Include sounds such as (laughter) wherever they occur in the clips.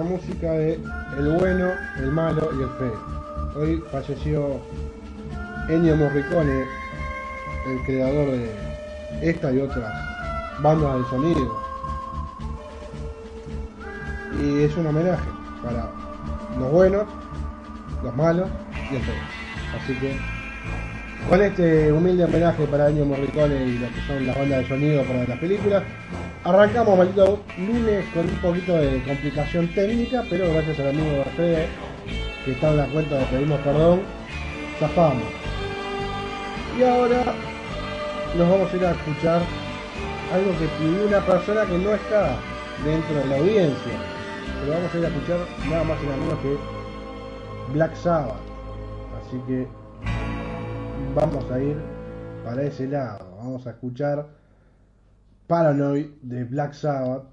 la música de El bueno, el malo y el feo. Hoy falleció Ennio Morricone, el creador de esta y otras bandas de sonido. Y es un homenaje para los buenos, los malos y el feo. Así que con este humilde homenaje para Ennio Morricone y lo que son las bandas de sonido para las películas, arrancamos maldito lunes con un poquito de complicación técnica, pero gracias al amigo Fede que está en la cuenta de pedimos perdón, zafamos. Y ahora nos vamos a ir a escuchar algo que pidió una persona que no está dentro de la audiencia. Pero vamos a ir a escuchar nada más y nada menos que Black Sabbath. Así que vamos a ir para ese lado. Vamos a escuchar Paranoid de Black Sabbath.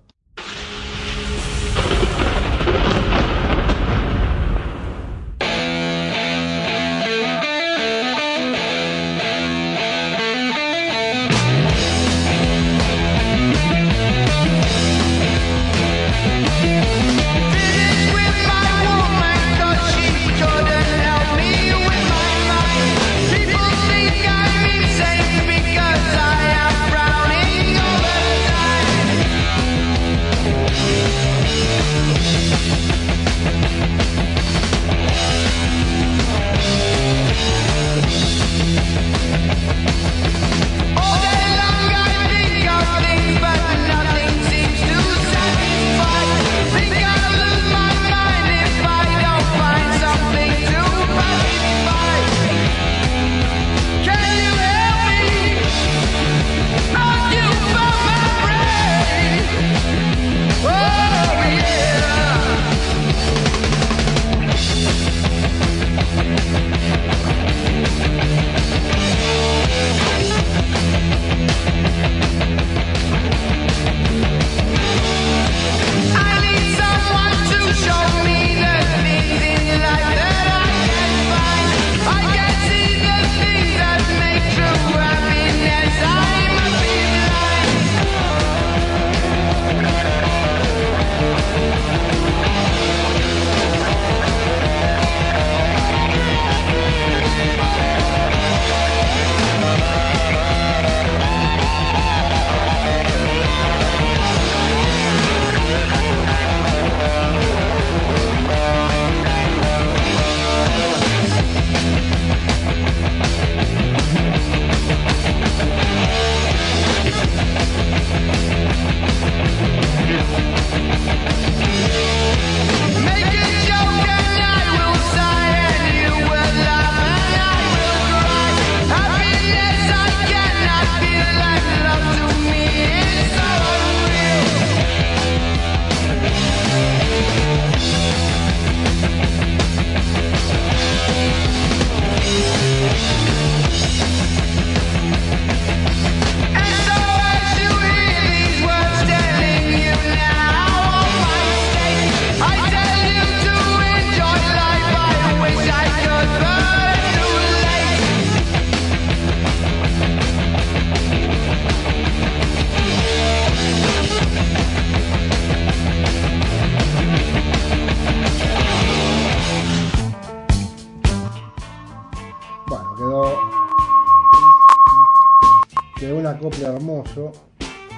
Hermoso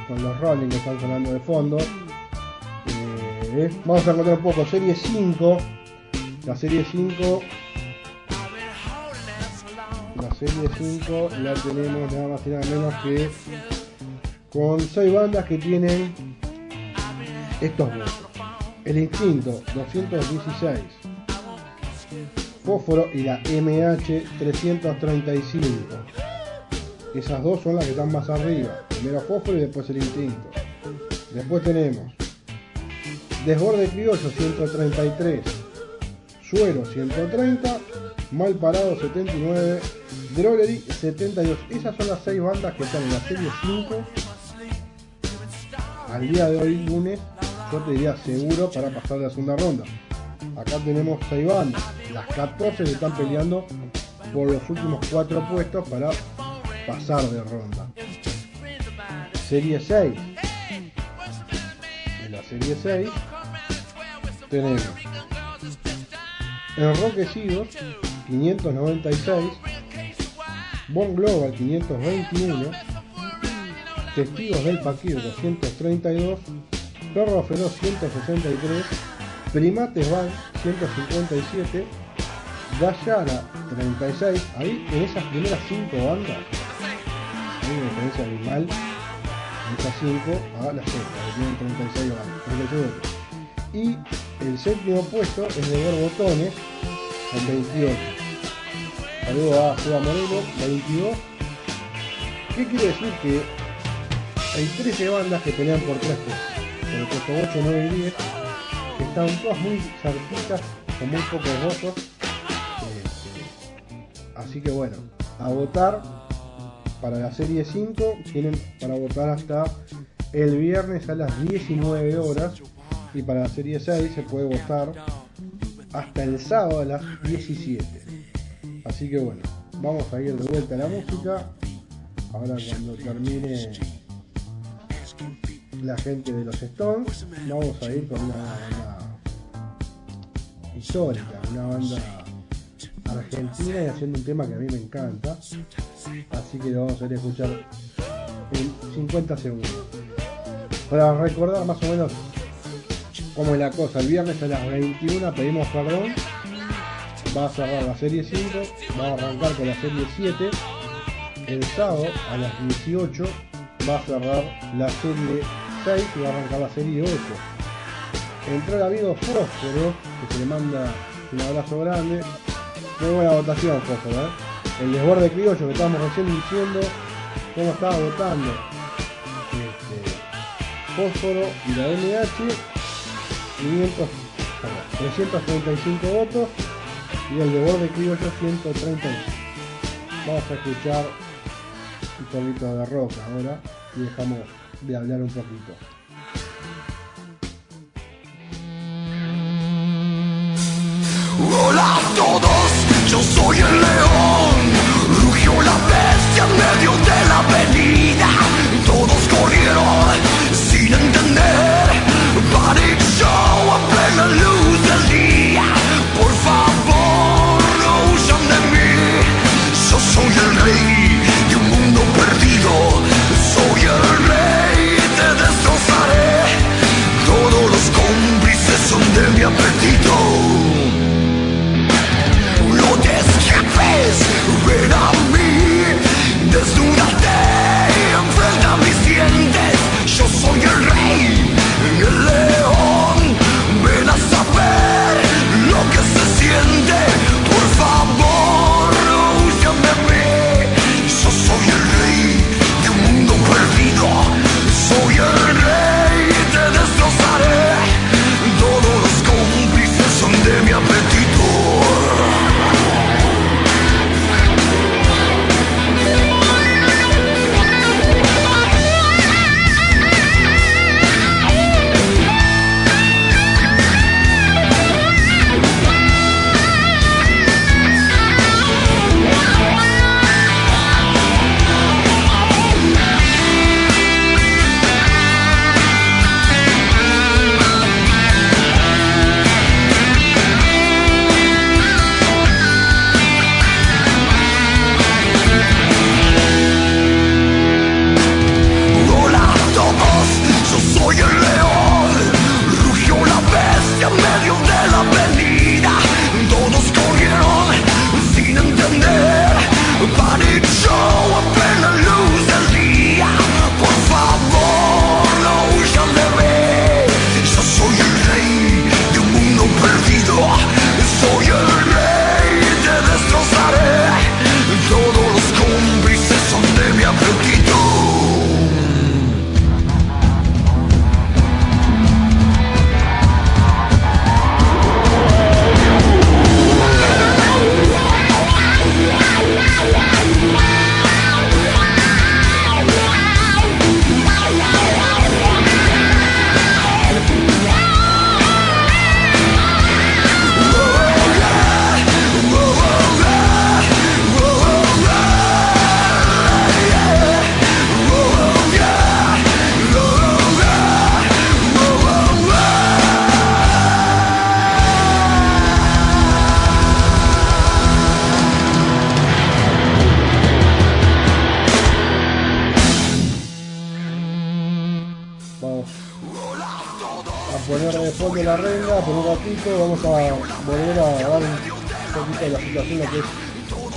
con los Rolling que están sonando de fondo. Eh, vamos a encontrar un poco serie 5. La serie 5. La serie 5 la tenemos nada más y nada menos que con 6 bandas que tienen estos votos. El Instinto 216. Fósforo y la MH 335 esas dos son las que están más arriba. Primero fósforo y después el instinto. Después tenemos Desborde Criollo 133, Suero 130, Mal Parado 79, Drollery 72. Esas son las seis bandas que están en la serie 5. Al día de hoy, lunes, yo te diría seguro para pasar la segunda ronda. Acá tenemos 6 bandas. Las 14 que están peleando por los últimos 4 puestos para pasar de ronda. Serie 6. En la serie 6 tenemos Enroquecidos 596, Bon Global 521, Testigos del Paquir 232, Perro Feroz 163, Primates Van 157, Dayara 36, ahí en esas primeras 5 bandas hay una diferencia abismal en esas 5 a las sexta, que tienen 36 bandas, 36 votos. Y el séptimo puesto es de Borbotones con 28. Saludos a Seba Moreno, 22. ¿Qué quiere decir? Que hay 13 bandas que pelean por 3 puestos. Por el puesto 8, 9 y 10. Están todas muy cerquitas, con muy pocos votos. Este, así que bueno, a votar para la serie 5 tienen para votar hasta el viernes a las 19 horas y para la serie 6 se puede votar hasta el sábado a las 17. Así que bueno, vamos a ir de vuelta a la música. Ahora cuando termine la gente de los Stones, vamos a ir con una banda histórica, una banda argentina y haciendo un tema que a mí me encanta. Así que lo vamos a ir a escuchar en 50 segundos. Para recordar más o menos cómo es la cosa, el viernes a las 21 pedimos perdón. Va a cerrar la serie 5, va a arrancar con la serie 7. El sábado a las 18 va a cerrar la serie 6 y va a arrancar la serie 8. Entró el amigo Fósforo, que se le manda un abrazo grande. Muy buena votación, Fósforo, ¿eh? El desborde criollo que estábamos recién diciendo cómo estaba votando. Este, Fósforo y la MH 500, 335 votos y el de borde criollo 135. Vamos a escuchar un poquito de rock ahora y dejamos de hablar un poquito. Hola a todos, yo soy el león. Rugió la bestia en medio de la avenida. Todos corrieron sin entender. Panic show a plena luz del día. Por favor, no huyan de mí. Yo soy el rey de un mundo perdido. Vamos a volver a dar un poquito de la situación, que es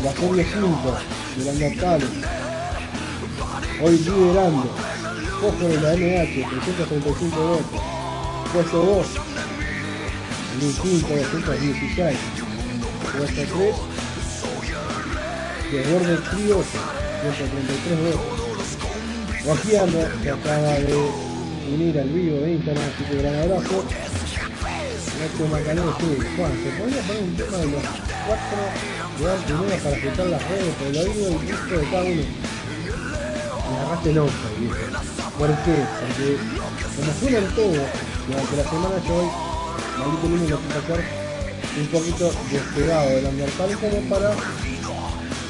la serie 5 de la Natales. Hoy liderando. Ojo de la NH, 335 votos. Puesto 2. El instinto 216. Puesto 3. Desborde Criollo, 133 votos. Guajiano, que acaba de unir al vivo de Instagram, así gran abrazo. Nacho Juan, se podría poner un tema de los cuatro de primero para agitar las redes por el oído y listo de cada uno. Me agarraste loco, viejo. ¿Por qué? Porque como suenan todos, durante la semana yo hoy, maldito lunes lo quise hacer un poquito despegado del undertal como para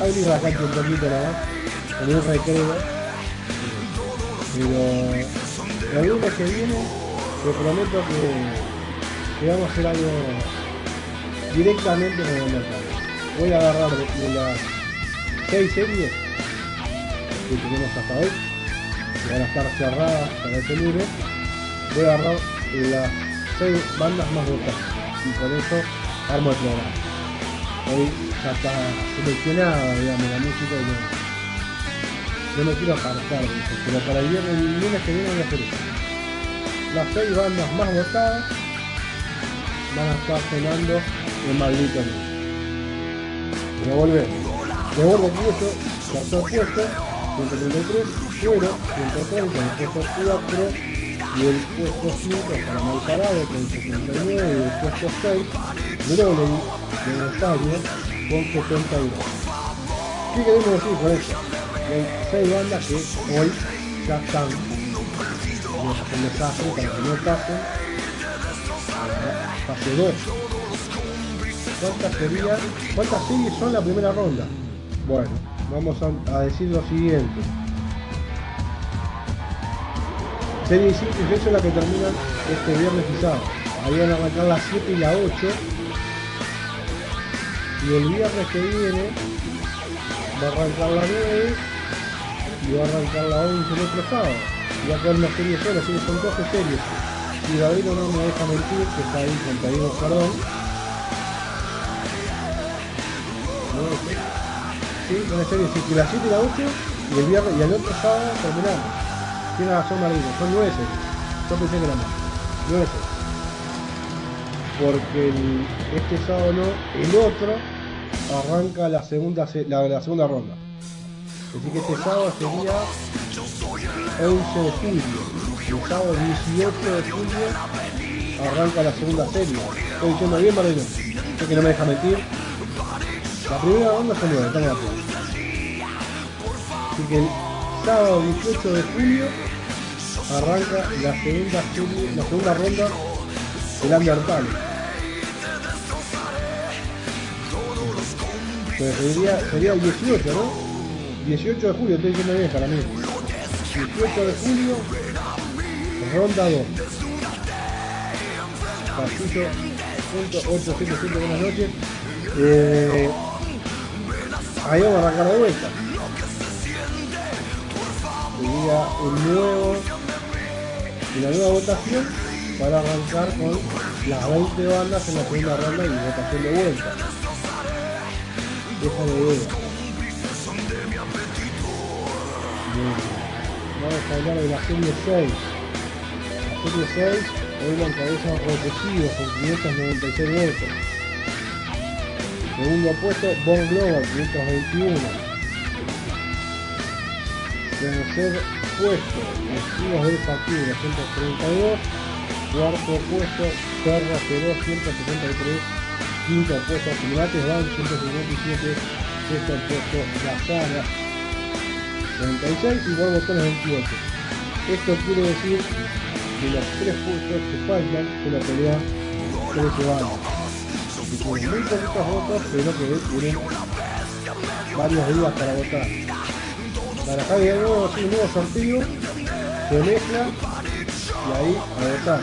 abrir la cancha un poquito nada más, con un recreo. Pero el lunes que viene te prometo que, que vamos a hacer algo directamente con el mercado. Voy a agarrar de, las 6 series que tenemos hasta hoy, que van a estar cerradas para este lunes, voy a agarrar las 6 bandas más votadas y con eso armo el programa. Hoy ya está seleccionada, digamos, la música y no, no me quiero apartar pero para el viernes, el lunes que viene voy a hacer eso. Las 6 bandas más votadas van a estar sonando en maldito lunes. Pero volvemos. De bordo puesto, tercer puesto, 133, suero, 130, el puesto 4 y el puesto 5 para Malparado con 79 y el puesto 6, Groley de Rosario con 72. ¿Qué queremos decir con? Que hay 6 bandas que hoy ya están nos hacen mensaje para que no pasen fase 2. ¿Cuántas serían? ¿Cuántas series son la primera ronda? Bueno, vamos a, a decir lo siguiente. Serie 5 y 6 son las que terminan este viernes y sábado. Ahí van a arrancar las 7 y la 8. Y el viernes que viene va a arrancar la 9 y va a arrancar la 11 el otro sábado. Y va a quedar una serie sola, así que son 12 series. Y David no me deja mentir, que está ahí con Taíno Perdón. Sí, una serie, sí, que la 7 y la 8 y el viernes y el otro sábado terminamos. Tiene razón Marino, son 9 series. Yo pensé que eran más. 9 series. Porque el- este sábado no, el otro arranca la segunda, se- la, la segunda ronda. Así que este sábado sería 11 de julio. El sábado 18 de julio arranca la segunda serie. Estoy diciendo bien, Marino. Sé que no me deja mentir. La primera ronda son 9, estamos de acuerdo. Así que el sábado 18 de julio arranca la segunda, serie- la segunda ronda del Undertale. Sería, sería el 18, ¿no? 18 de julio, estoy diciendo bien para mí. 18 de julio, ronda 2. Pasillo punto 877, buenas noches. Eh, ahí vamos a arrancar de vuelta. Sería un nuevo, una nueva votación para arrancar con las 20 bandas en la segunda ronda y votación de vuelta. La idea. Bien. Vamos a hablar de la serie 6. Serie 6 hoy la encabeza Repetido con 596 votos. Segundo puesto, Bon Global, 521. Tercer puesto, Vecinos del Factura, 132. Cuarto puesto, Feroz, 163. Quinto puesto, Primates Van, 157. Sexto puesto, La Saga, 36 y Botones 28. Esto quiere decir que los tres puestos que faltan se la pelean 13 bandas. Y tienen muy poquitos votos, pero que tienen varios días para votar. Para de nuevo, un nuevo sorteo, se mezcla y ahí a votar.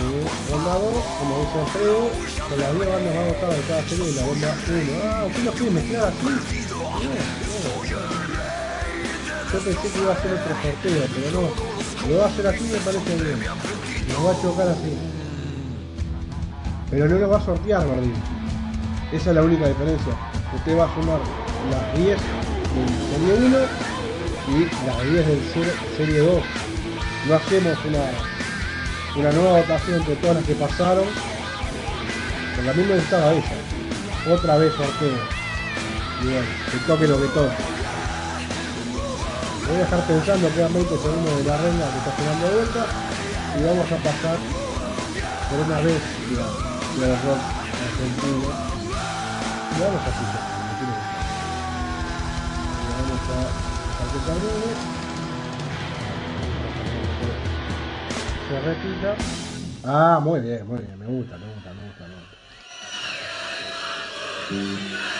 Eh, ronda 2, como dice Alfredo, con las 10 bandas más votadas de cada serie de la ronda 1. Ah, ¿usted lo quiere mezclar así? Yo pensé que iba a ser otro sorteo, pero no. Lo va a hacer así me parece bien. Lo va a chocar así. Pero no lo va a sortear, Martín. Esa es la única diferencia. Usted va a sumar las 10 del Serie 1 y las 10 del Serie 2. No hacemos una, una nueva votación entre todas las que pasaron. Por la misma estaba esa. Otra vez sorteo. Y bueno, que toque lo que toque. Voy a dejar pensando, quedan 20 segundos de la reina que está sonando de vuelta. Y vamos a pasar por una vez, de rock argentino. Y vamos a. Y vamos a que. Se repita. Ah, muy bien, muy bien. Me gusta, me gusta, me gusta, me gusta.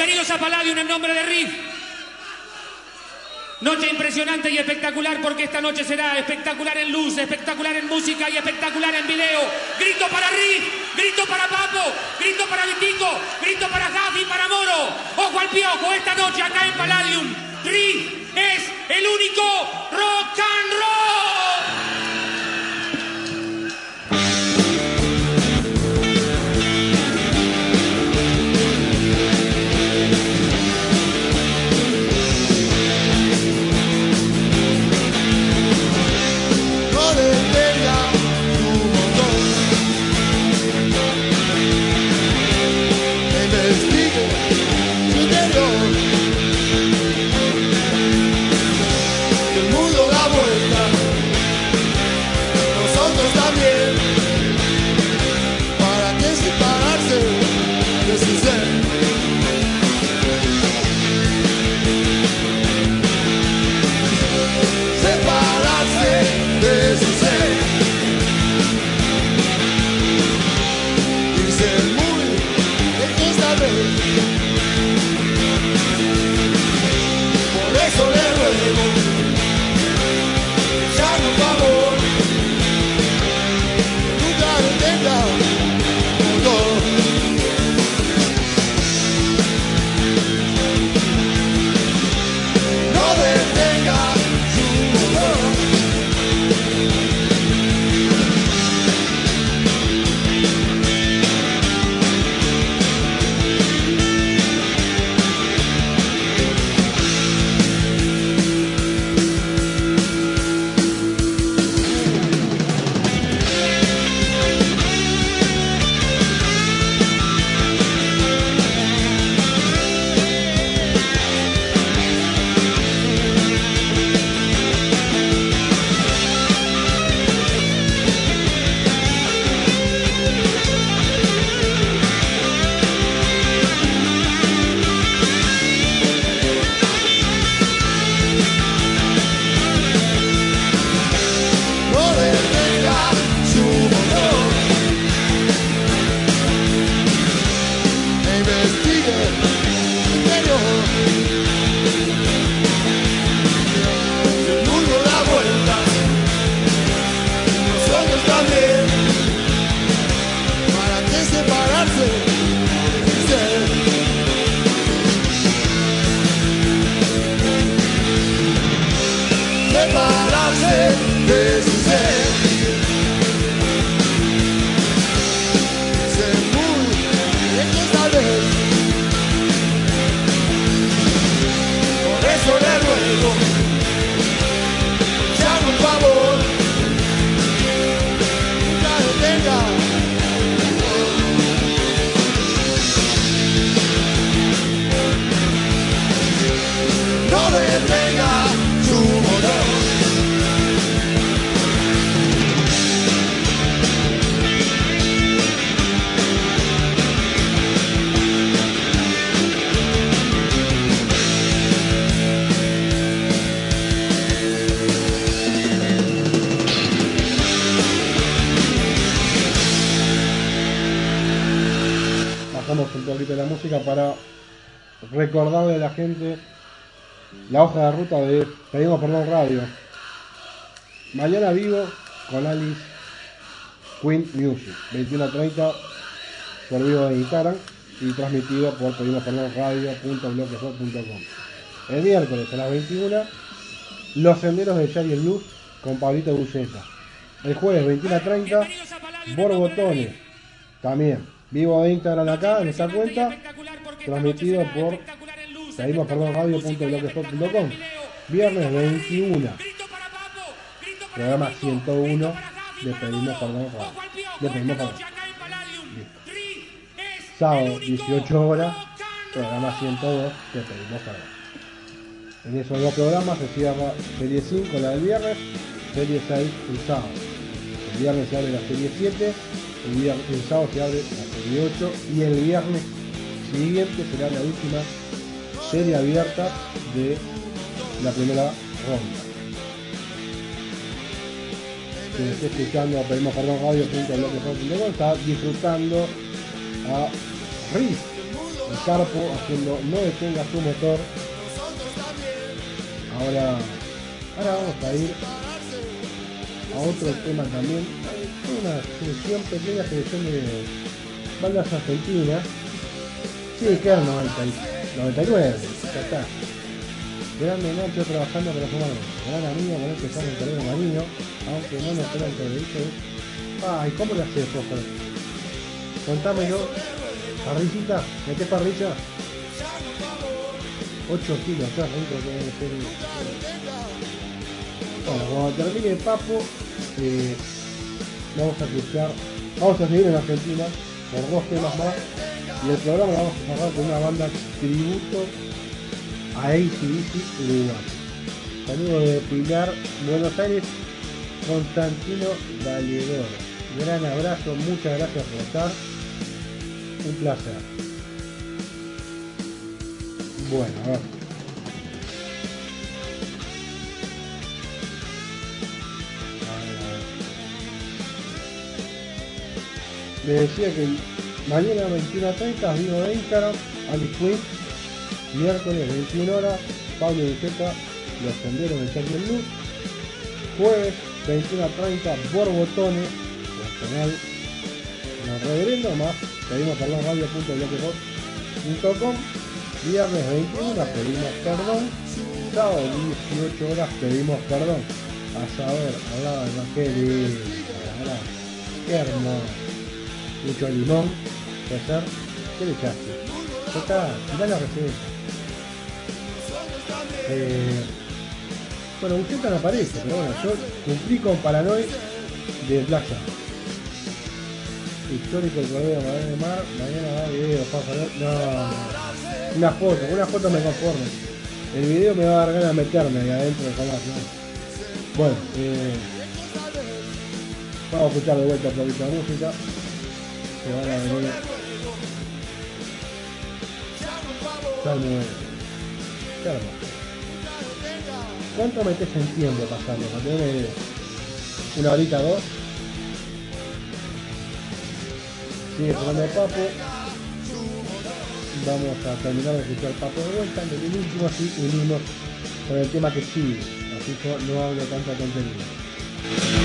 Bienvenidos a Palladium en nombre de Riff. Noche impresionante y espectacular porque esta noche será espectacular en luz, espectacular en música y espectacular en video. Grito para Riff, grito para Papo, grito para Vitico, grito para Javi, para Moro. Ojo al piojo, esta noche acá en Palladium. Riff es el único rock recordarle a la gente la hoja de ruta de Pedimos Perdón Radio. Mañana vivo con Alice Queen Music, 21.30 por vivo de Instagram y transmitido por Pedimos Perdón Radio.blogspot.com. El miércoles a las 21, Los Senderos de Shari Blues con Pablito Buceta. El jueves 21.30, Bienvenidos a Palladium, Borbotones, también. Vivo de Instagram acá, en esta Desarrollo cuenta, transmitido por Pedimos Perdón Radio.blogspot.com. Viernes Grito para 21. Grito para Papo, grito para Programa Nico, 101 grito para Javi, de Pedimos. Perdón Radio. De Pedimos Perdón. Sábado, el único 18 horas, programa 102 de Pedimos Perdón. En esos dos programas se cierra serie 5, la del viernes, serie 6 el sábado. El viernes se abre la serie 7, el, viernes, el sábado se abre la serie 8 y el viernes siguiente será la última serie abierta de la primera ronda. Quien esté escuchando a Pedimos Perdón Radio.blogspot.com está disfrutando a Riz, el carpo, haciendo no detenga su motor. Ahora, ahora vamos a ir a otro tema también. Una selección, pequeña selección de bandas argentinas. Sí, quedan 90, y- 99, ya está. Grande Nacho trabajando con los humanos. Gran amigo con el que sale el terreno marino, aunque no nos queda el televisor. Ay, ¿cómo le haces, favor? Contámelo. Parrillita, ¿metés parrilla? 8 kilos, acá rico que debe ser. Bueno, cuando termine el papo, eh, vamos a escuchar, vamos a seguir en Argentina por dos temas más y el programa vamos a cerrar con una banda tributo a ACDC Uruguay. Saludos de Pilar, Buenos Aires, Constantino Valedor. Gran abrazo, muchas gracias por estar. Un placer. Bueno, a ver. Le decía que mañana 21.30 vivo de Instagram, Alice Queen, miércoles 21 horas, Pablo Buceta, Los Senderos de Jackie Luz, jueves 21.30, Borbotones, Nacional, no reverendo más, pedimos perdón radio.blogspot.com, viernes 21 pedimos perdón, sábado 18 horas pedimos perdón, a saber, hablaba de qué qué hermoso. Mucho limón, puede ser. ¿Qué le echaste? Ya está, mirá la receta. Eh, bueno, Buceta no aparece, pero bueno, yo cumplí con Paranoid de Black. Histórico el Cordero de de Mar, mañana va video, papá, no, una foto, una foto me conformo. El video me va a dar ganas de meterme ahí adentro de jamás, ¿no? Bueno, eh, vamos a escuchar de vuelta un poquito de música. Qué hermoso. ¿Cuánto metes en tiempo pasando? Una idea. ¿Una horita, dos? Sigue sonando el papo. Vamos a terminar de escuchar el papo de vuelta. En el último así unimos con el tema que sigue. Así yo no hablo tanta tontería.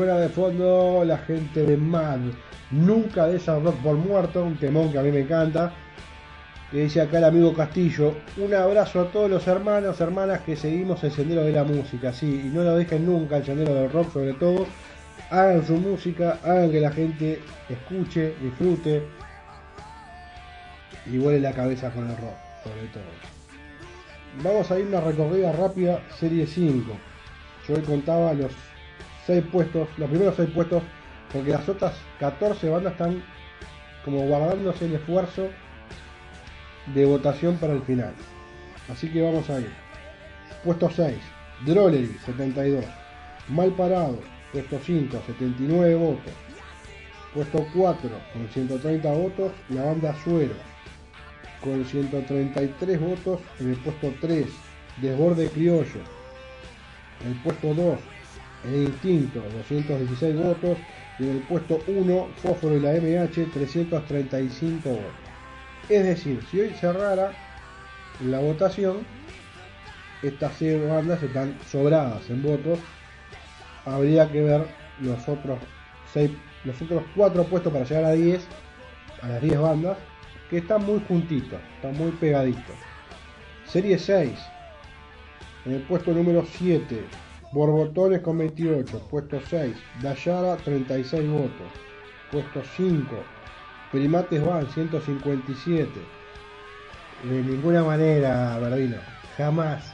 Suena de fondo la gente de Mad. Nunca de esa rock por muerto, un temón que a mí me encanta. Que dice acá el amigo Castillo, un abrazo a todos los hermanos, hermanas que seguimos el sendero de la música, sí, y no lo dejen nunca el sendero del rock sobre todo. Hagan su música, hagan que la gente escuche, disfrute y vuele la cabeza con el rock, sobre todo. Vamos a ir una recorrida rápida, serie 5. Yo hoy contaba los 6 puestos, los primeros 6 puestos, porque las otras 14 bandas están como guardándose el esfuerzo de votación para el final. Así que vamos a ir. Puesto 6, Drollery, 72. Mal Parado, puesto 5, 79 votos. Puesto 4, con 130 votos, la banda Suero. Con 133 votos en el puesto 3, Desborde Criollo. En el puesto 2, El Instinto, 216 votos. Y en el puesto 1, Fósforo y la MH, 335 votos. Es decir, si hoy cerrara la votación, estas seis bandas están sobradas en votos. Habría que ver los otros los otros cuatro puestos para llegar a 10, a las 10 bandas, que están muy juntitos, están muy pegaditos. Serie 6, en el puesto número 7, Borbotones con 28, puesto 6, Dayara 36 votos, puesto 5, Primates van 157. De ninguna manera, Verdino. Jamás.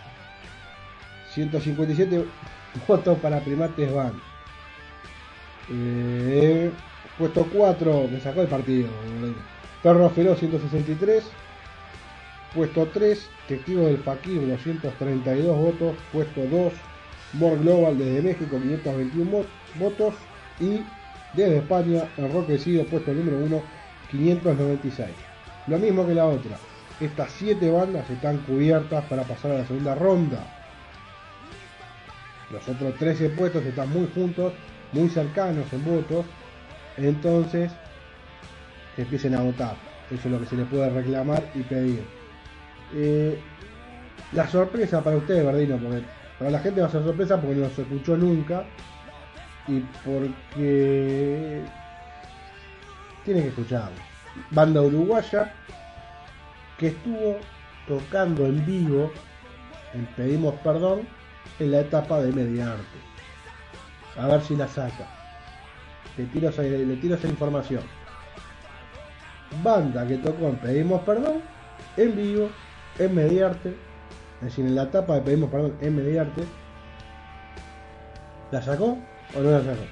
157 (laughs) votos para Primates van. Eh, puesto 4, me sacó el partido. Perro Feroz 163. Puesto 3, Testigo del Fakir 232 votos. Puesto 2, More Global desde México 521 votos. Y desde España, Enroquecido, puesto número 1, 596. Lo mismo que la otra. Estas 7 bandas están cubiertas para pasar a la segunda ronda. Los otros 13 puestos están muy juntos, muy cercanos en votos. Entonces, que empiecen a votar. Eso es lo que se les puede reclamar y pedir. Eh, la sorpresa para ustedes, Verdino, porque para la gente va a ser sorpresa porque no se escuchó nunca y porque tienen que escucharlo. Banda uruguaya que estuvo tocando en vivo en Pedimos Perdón en la etapa de Mediarte. A ver si la saca. Le tiro, esa- le tiro esa información. Banda que tocó en Pedimos Perdón en vivo en Mediarte. Es en la etapa de Pedimos Perdón en Mediarte. ¿La sacó o no la sacó?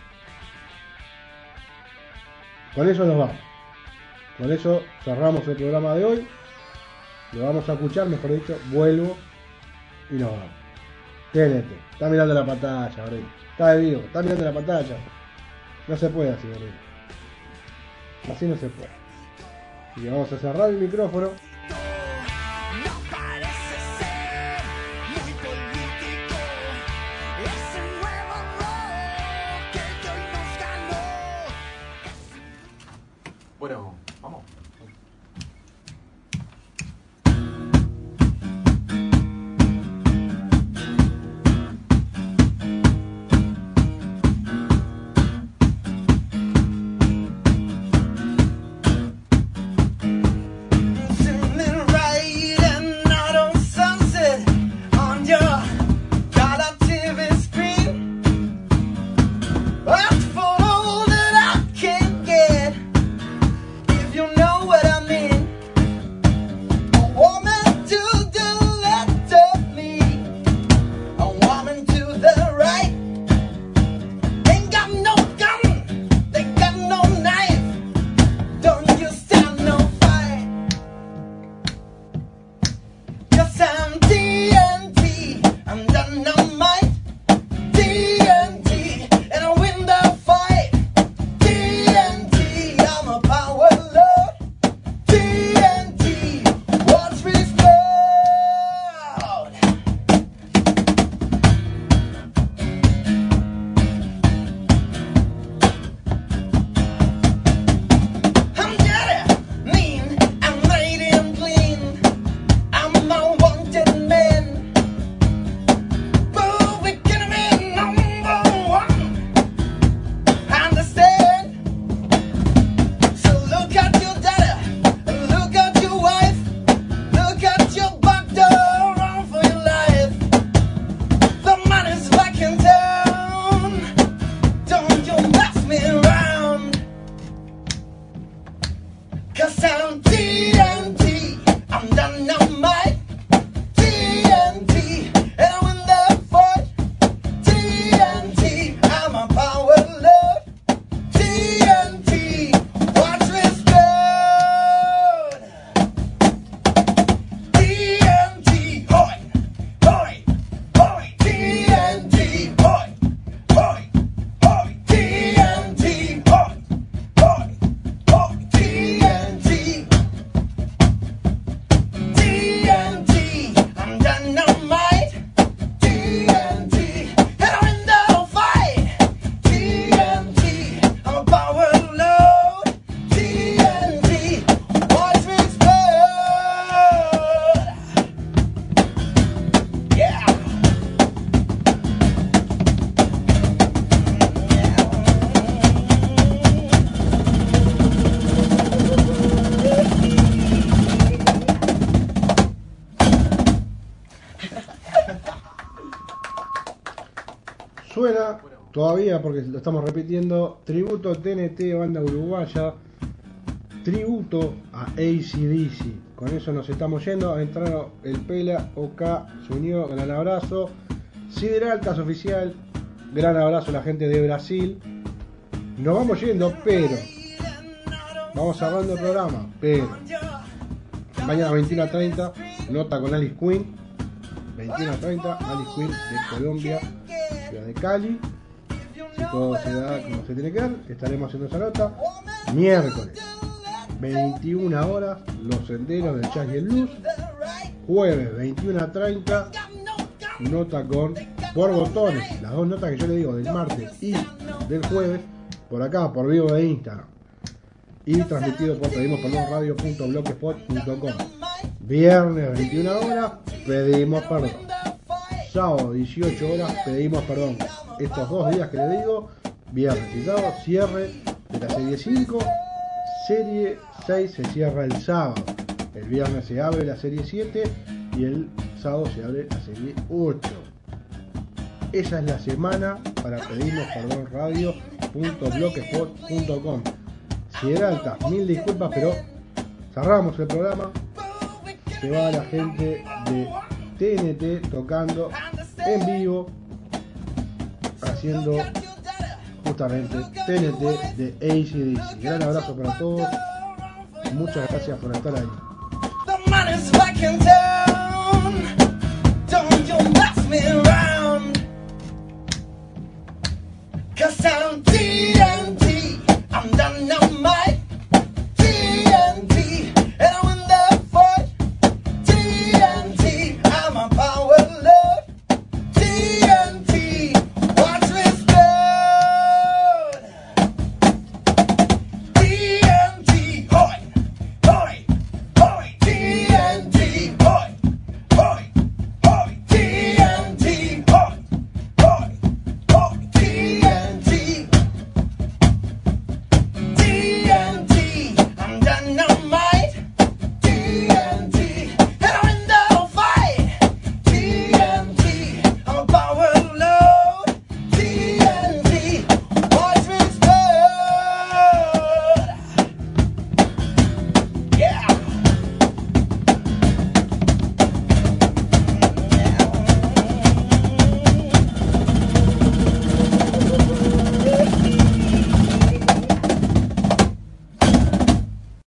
Con eso nos vamos. Con eso cerramos el programa de hoy. Lo vamos a escuchar, mejor dicho, vuelvo y nos vamos. TNT, está mirando la pantalla, Gabriel. Está de vivo, está mirando la pantalla. No se puede así, Gabriel. Así no se puede. Y vamos a cerrar el micrófono. Vamos. Todavía porque lo estamos repitiendo, tributo TNT, banda uruguaya, tributo a ACDC. Con eso nos estamos yendo, entraron el Pela, OK, se unió, gran abrazo. Sideral, caso oficial, gran abrazo a la gente de Brasil. Nos vamos yendo, pero vamos cerrando el programa, pero mañana 21 a 30, nota con Alice Queen. 21 a 30, Alice Queen de Colombia, de Cali. Si todo se da como se tiene que dar, estaremos haciendo esa nota. Miércoles, 21 horas, Los Senderos del Jazz y Blues. Jueves, 21 a 30, nota con por botones, las dos notas que yo le digo del martes y del jueves, por acá, por vivo de Instagram. Y transmitido por pedimos perdón radio.blogspot.com. Viernes 21 horas, pedimos perdón. Sábado 18 horas, pedimos perdón. Estos dos días que le digo, viernes y sábado, cierre de la serie 5. Serie 6 se cierra el sábado. El viernes se abre la serie 7 y el sábado se abre la serie 8. Esa es la semana para pedirnos perdón radio.blogspot.com. Sideralta, mil disculpas, pero cerramos el programa. Se va la gente de TNT tocando en vivo, haciendo justamente TNT de ACDC. Gran abrazo para todos. Muchas gracias por estar ahí.